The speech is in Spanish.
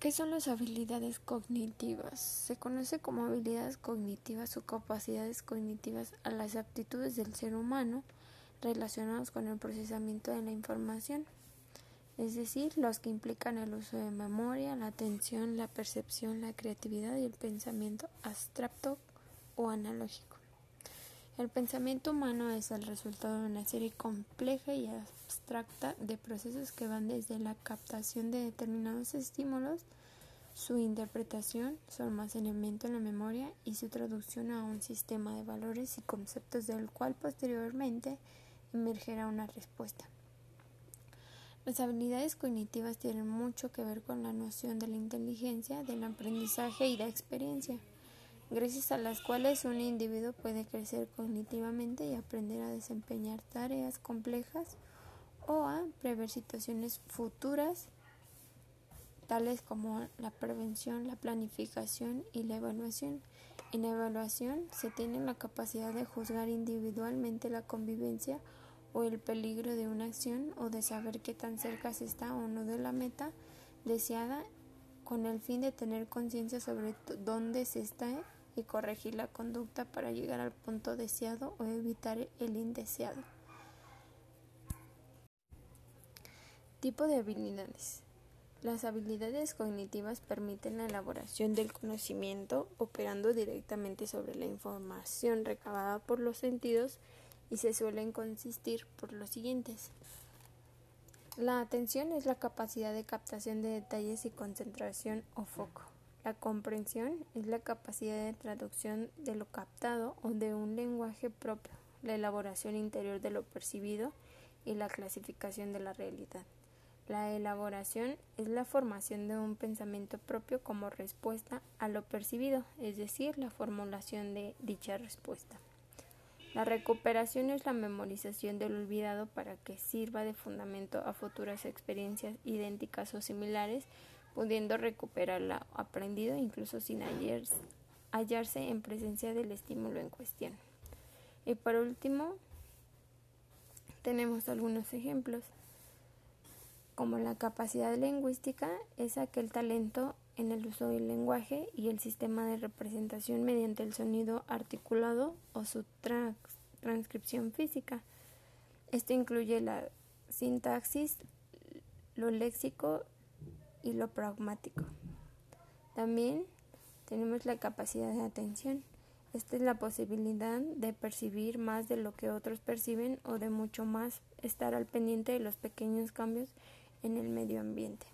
¿Qué son las habilidades cognitivas? Se conoce como habilidades cognitivas o capacidades cognitivas a las aptitudes del ser humano relacionadas con el procesamiento de la información, es decir, los que implican el uso de memoria, la atención, la percepción, la creatividad y el pensamiento abstracto o analógico. El pensamiento humano es el resultado de una serie compleja y abstracta de procesos que van desde la captación de determinados estímulos, su interpretación, su almacenamiento en la memoria y su traducción a un sistema de valores y conceptos del cual posteriormente emergerá una respuesta. Las habilidades cognitivas tienen mucho que ver con la noción de la inteligencia, del aprendizaje y la experiencia, gracias a las cuales un individuo puede crecer cognitivamente y aprender a desempeñar tareas complejas o a prever situaciones futuras tales como la prevención, la planificación y la evaluación. En evaluación se tiene la capacidad de juzgar individualmente la convivencia o el peligro de una acción o de saber qué tan cerca se está o no de la meta deseada con el fin de tener conciencia sobre dónde se está y corregir la conducta para llegar al punto deseado o evitar el indeseado. Tipo de habilidades. Las habilidades cognitivas permiten la elaboración del conocimiento operando directamente sobre la información recabada por los sentidos y se suelen consistir por los siguientes. La atención es la capacidad de captación de detalles y concentración o foco. La comprensión es la capacidad de traducción de lo captado o de un lenguaje propio, la elaboración interior de lo percibido y la clasificación de la realidad. La elaboración es la formación de un pensamiento propio como respuesta a lo percibido, es decir, la formulación de dicha respuesta. La recuperación es la memorización del olvidado para que sirva de fundamento a futuras experiencias idénticas o similares, pudiendo recuperar lo aprendido incluso sin hallarse en presencia del estímulo en cuestión. Y por último, tenemos algunos ejemplos como la capacidad lingüística es aquel talento en el uso del lenguaje y el sistema de representación mediante el sonido articulado o su transcripción física. Esto incluye la sintaxis, lo léxico y lo pragmático. También tenemos la capacidad de atención. Esta es la posibilidad de percibir más de lo que otros perciben o de mucho más estar al pendiente de los pequeños cambios en el medio ambiente.